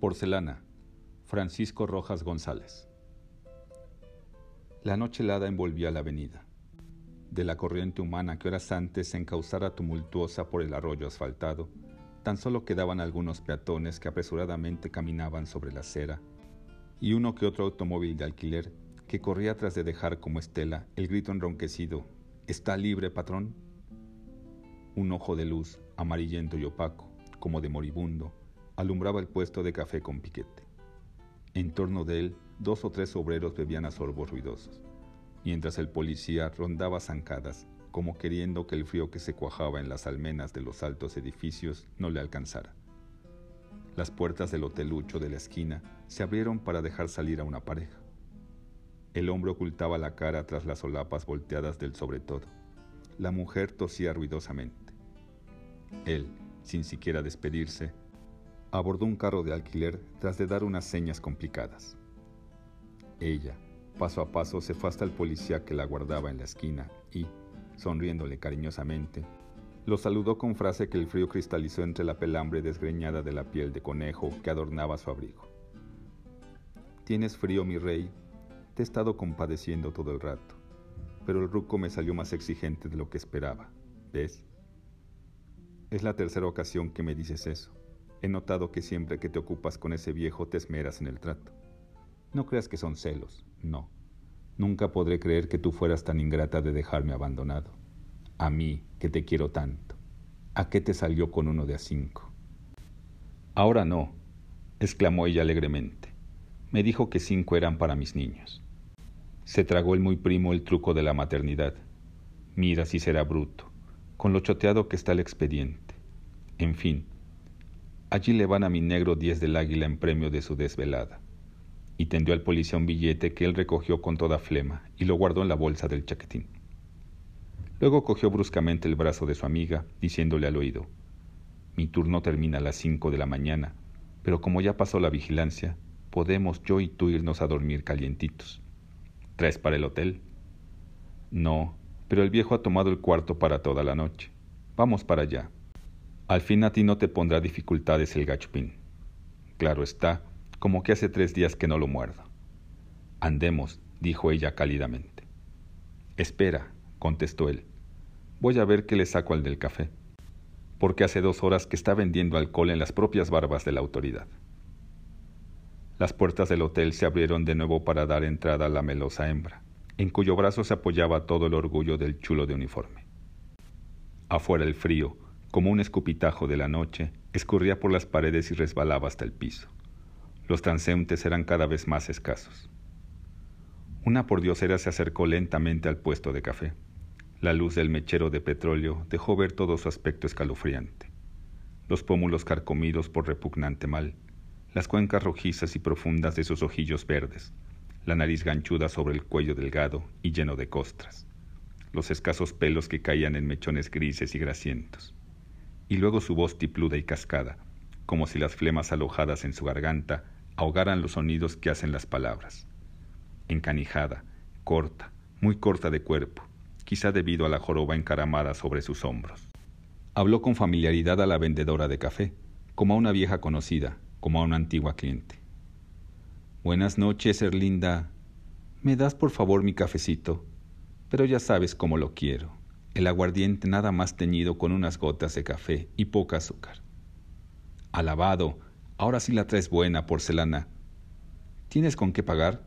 Porcelana, Francisco Rojas González. La noche helada envolvía la avenida. De la corriente humana que horas antes se tumultuosa por el arroyo asfaltado, tan solo quedaban algunos peatones que apresuradamente caminaban sobre la acera y uno que otro automóvil de alquiler que corría tras de dejar como estela el grito enronquecido ¿Está libre, patrón? Un ojo de luz, amarillento y opaco, como de moribundo, alumbraba el puesto de café con piquete. En torno de él, dos o tres obreros bebían a sorbos ruidosos, mientras el policía rondaba zancadas, como queriendo que el frío que se cuajaba en las almenas de los altos edificios no le alcanzara. Las puertas del hotelucho de la esquina se abrieron para dejar salir a una pareja. El hombre ocultaba la cara tras las solapas volteadas del sobretodo. La mujer tosía ruidosamente. Él, sin siquiera despedirse, abordó un carro de alquiler tras de dar unas señas complicadas. Ella, paso a paso, se fue hasta el policía que la guardaba en la esquina y, sonriéndole cariñosamente, lo saludó con frase que el frío cristalizó entre la pelambre desgreñada de la piel de conejo que adornaba su abrigo. Tienes frío, mi rey. Te he estado compadeciendo todo el rato, pero el ruco me salió más exigente de lo que esperaba. ¿Ves? Es la tercera ocasión que me dices eso. He notado que siempre que te ocupas con ese viejo te esmeras en el trato. No creas que son celos, no. Nunca podré creer que tú fueras tan ingrata de dejarme abandonado. A mí, que te quiero tanto. ¿A qué te salió con uno de a cinco? Ahora no, exclamó ella alegremente. Me dijo que cinco eran para mis niños. Se tragó el muy primo el truco de la maternidad. Mira si será bruto, con lo choteado que está el expediente. En fin, Allí le van a mi negro diez del águila en premio de su desvelada. Y tendió al policía un billete que él recogió con toda flema y lo guardó en la bolsa del chaquetín. Luego cogió bruscamente el brazo de su amiga, diciéndole al oído, Mi turno termina a las cinco de la mañana, pero como ya pasó la vigilancia, podemos yo y tú irnos a dormir calientitos. ¿Traes para el hotel? No, pero el viejo ha tomado el cuarto para toda la noche. Vamos para allá. Al fin a ti no te pondrá dificultades el gachupín. Claro está, como que hace tres días que no lo muerdo. Andemos, dijo ella cálidamente. Espera, contestó él. Voy a ver qué le saco al del café, porque hace dos horas que está vendiendo alcohol en las propias barbas de la autoridad. Las puertas del hotel se abrieron de nuevo para dar entrada a la melosa hembra, en cuyo brazo se apoyaba todo el orgullo del chulo de uniforme. Afuera el frío, como un escupitajo de la noche, escurría por las paredes y resbalaba hasta el piso. Los transeúntes eran cada vez más escasos. Una pordiosera se acercó lentamente al puesto de café. La luz del mechero de petróleo dejó ver todo su aspecto escalofriante. Los pómulos carcomidos por repugnante mal, las cuencas rojizas y profundas de sus ojillos verdes, la nariz ganchuda sobre el cuello delgado y lleno de costras, los escasos pelos que caían en mechones grises y grasientos y luego su voz tipluda y cascada, como si las flemas alojadas en su garganta ahogaran los sonidos que hacen las palabras. Encanijada, corta, muy corta de cuerpo, quizá debido a la joroba encaramada sobre sus hombros. Habló con familiaridad a la vendedora de café, como a una vieja conocida, como a una antigua cliente. Buenas noches, Erlinda. ¿Me das por favor mi cafecito? Pero ya sabes cómo lo quiero el aguardiente nada más teñido con unas gotas de café y poca azúcar. Alabado, ahora sí la traes buena, porcelana. ¿Tienes con qué pagar?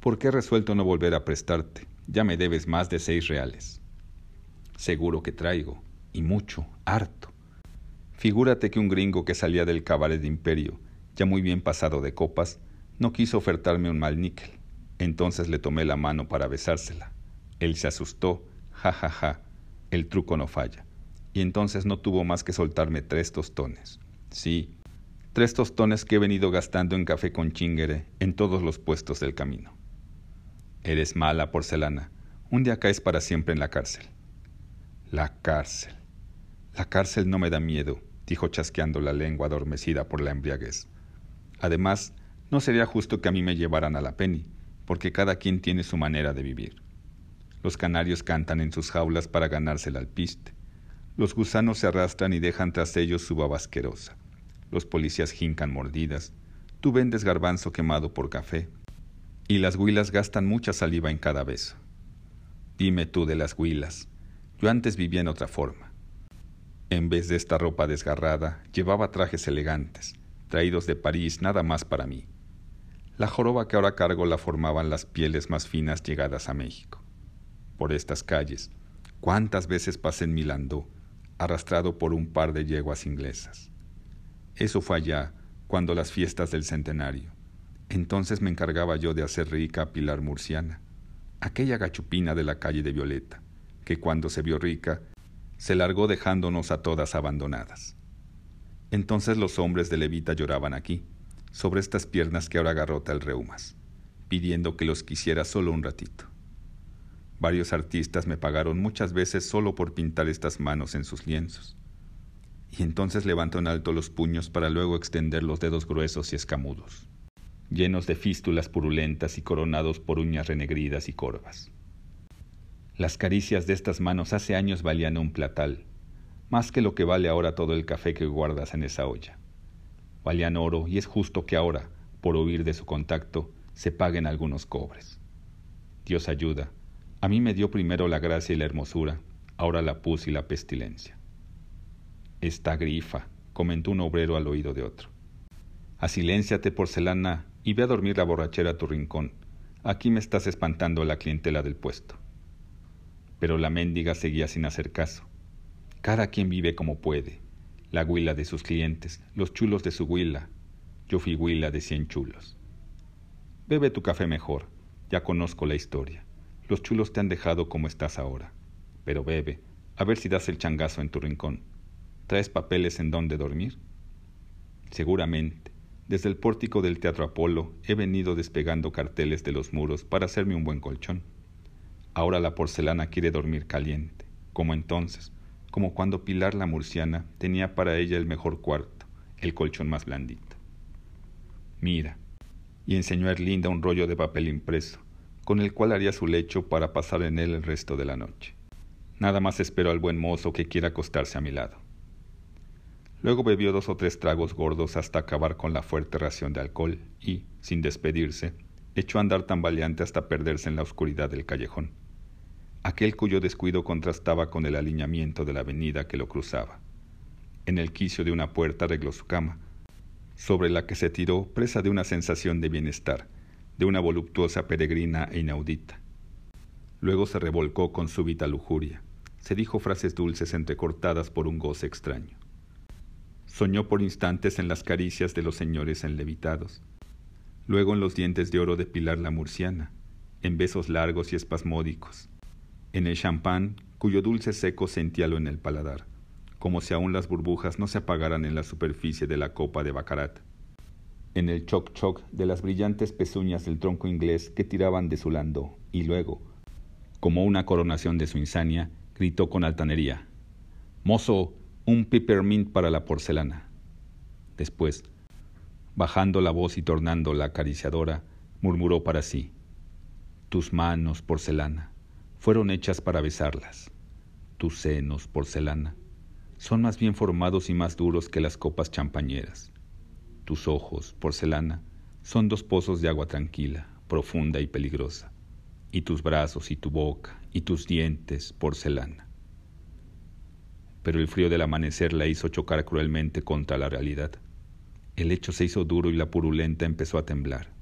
¿Por qué he resuelto no volver a prestarte? Ya me debes más de seis reales. Seguro que traigo, y mucho, harto. Figúrate que un gringo que salía del cabaret de Imperio, ya muy bien pasado de copas, no quiso ofertarme un mal níquel. Entonces le tomé la mano para besársela. Él se asustó, ja, ja, ja, el truco no falla. Y entonces no tuvo más que soltarme tres tostones. Sí, tres tostones que he venido gastando en café con chingere en todos los puestos del camino. Eres mala, porcelana. Un día caes para siempre en la cárcel. La cárcel. La cárcel no me da miedo, dijo chasqueando la lengua adormecida por la embriaguez. Además, no sería justo que a mí me llevaran a la penny, porque cada quien tiene su manera de vivir. Los canarios cantan en sus jaulas para ganarse el alpiste. Los gusanos se arrastran y dejan tras ellos su baba asquerosa. Los policías jincan mordidas. Tú vendes garbanzo quemado por café, y las huilas gastan mucha saliva en cada beso. Dime tú de las huilas, yo antes vivía en otra forma. En vez de esta ropa desgarrada, llevaba trajes elegantes, traídos de París nada más para mí. La joroba que ahora cargo la formaban las pieles más finas llegadas a México. Por estas calles, cuántas veces pasé en Milandó, arrastrado por un par de yeguas inglesas. Eso fue allá, cuando las fiestas del centenario. Entonces me encargaba yo de hacer rica a Pilar Murciana, aquella gachupina de la calle de Violeta, que cuando se vio rica se largó dejándonos a todas abandonadas. Entonces los hombres de Levita lloraban aquí, sobre estas piernas que ahora agarrota el reumas, pidiendo que los quisiera solo un ratito. Varios artistas me pagaron muchas veces solo por pintar estas manos en sus lienzos. Y entonces levanto en alto los puños para luego extender los dedos gruesos y escamudos, llenos de fístulas purulentas y coronados por uñas renegridas y corvas. Las caricias de estas manos hace años valían un platal, más que lo que vale ahora todo el café que guardas en esa olla. Valían oro y es justo que ahora, por huir de su contacto, se paguen algunos cobres. Dios ayuda. A mí me dio primero la gracia y la hermosura, ahora la pus y la pestilencia. Está grifa, comentó un obrero al oído de otro. Asilénciate, porcelana, y ve a dormir la borrachera a tu rincón. Aquí me estás espantando la clientela del puesto. Pero la mendiga seguía sin hacer caso. Cada quien vive como puede. La huila de sus clientes, los chulos de su huila. Yo fui huila de cien chulos. Bebe tu café mejor. Ya conozco la historia. Los chulos te han dejado como estás ahora. Pero bebe, a ver si das el changazo en tu rincón. ¿Traes papeles en donde dormir? Seguramente. Desde el pórtico del Teatro Apolo he venido despegando carteles de los muros para hacerme un buen colchón. Ahora la porcelana quiere dormir caliente, como entonces, como cuando Pilar la murciana tenía para ella el mejor cuarto, el colchón más blandito. Mira, y enseñó a Erlinda un rollo de papel impreso, con el cual haría su lecho para pasar en él el resto de la noche. Nada más espero al buen mozo que quiera acostarse a mi lado. Luego bebió dos o tres tragos gordos hasta acabar con la fuerte ración de alcohol y, sin despedirse, echó a andar tambaleante hasta perderse en la oscuridad del callejón aquel cuyo descuido contrastaba con el alineamiento de la avenida que lo cruzaba. En el quicio de una puerta arregló su cama, sobre la que se tiró presa de una sensación de bienestar, de una voluptuosa peregrina e inaudita. Luego se revolcó con súbita lujuria, se dijo frases dulces entrecortadas por un goce extraño. Soñó por instantes en las caricias de los señores enlevitados, luego en los dientes de oro de Pilar la Murciana, en besos largos y espasmódicos, en el champán, cuyo dulce seco sentíalo en el paladar, como si aún las burbujas no se apagaran en la superficie de la copa de Bacarat. En el choc choc de las brillantes pezuñas del tronco inglés que tiraban de su lando, y luego, como una coronación de su insania, gritó con altanería: Mozo, un peppermint para la porcelana. Después, bajando la voz y tornando la acariciadora, murmuró para sí: Tus manos, porcelana fueron hechas para besarlas. Tus senos, porcelana, son más bien formados y más duros que las copas champañeras. Tus ojos, porcelana, son dos pozos de agua tranquila, profunda y peligrosa. Y tus brazos y tu boca y tus dientes, porcelana. Pero el frío del amanecer la hizo chocar cruelmente contra la realidad. El hecho se hizo duro y la purulenta empezó a temblar.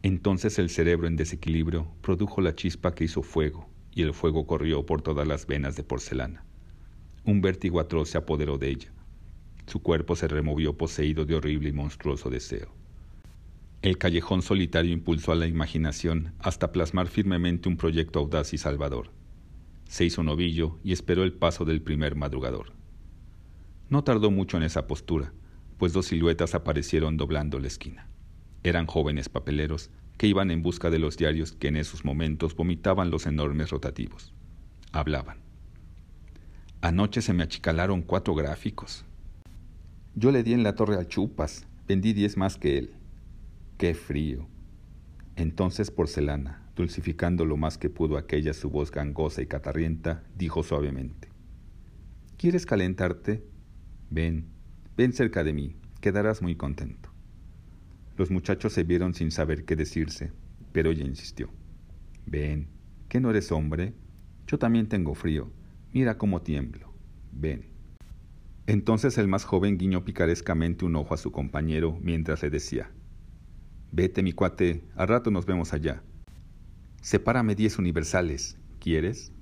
Entonces el cerebro en desequilibrio produjo la chispa que hizo fuego, y el fuego corrió por todas las venas de porcelana. Un vértigo atroz se apoderó de ella. Su cuerpo se removió poseído de horrible y monstruoso deseo. El callejón solitario impulsó a la imaginación hasta plasmar firmemente un proyecto audaz y salvador. Se hizo novillo y esperó el paso del primer madrugador. No tardó mucho en esa postura, pues dos siluetas aparecieron doblando la esquina. Eran jóvenes papeleros que iban en busca de los diarios que en esos momentos vomitaban los enormes rotativos. Hablaban. Anoche se me achicalaron cuatro gráficos. Yo le di en la torre al Chupas, vendí diez más que él. ¡Qué frío! Entonces Porcelana, dulcificando lo más que pudo aquella su voz gangosa y catarrienta, dijo suavemente: ¿Quieres calentarte? Ven, ven cerca de mí, quedarás muy contento. Los muchachos se vieron sin saber qué decirse, pero ella insistió. Ven, ¿qué no eres hombre? Yo también tengo frío. Mira cómo tiemblo. Ven. Entonces el más joven guiñó picarescamente un ojo a su compañero mientras le decía, Vete, mi cuate, al rato nos vemos allá. Sepárame diez universales, ¿quieres?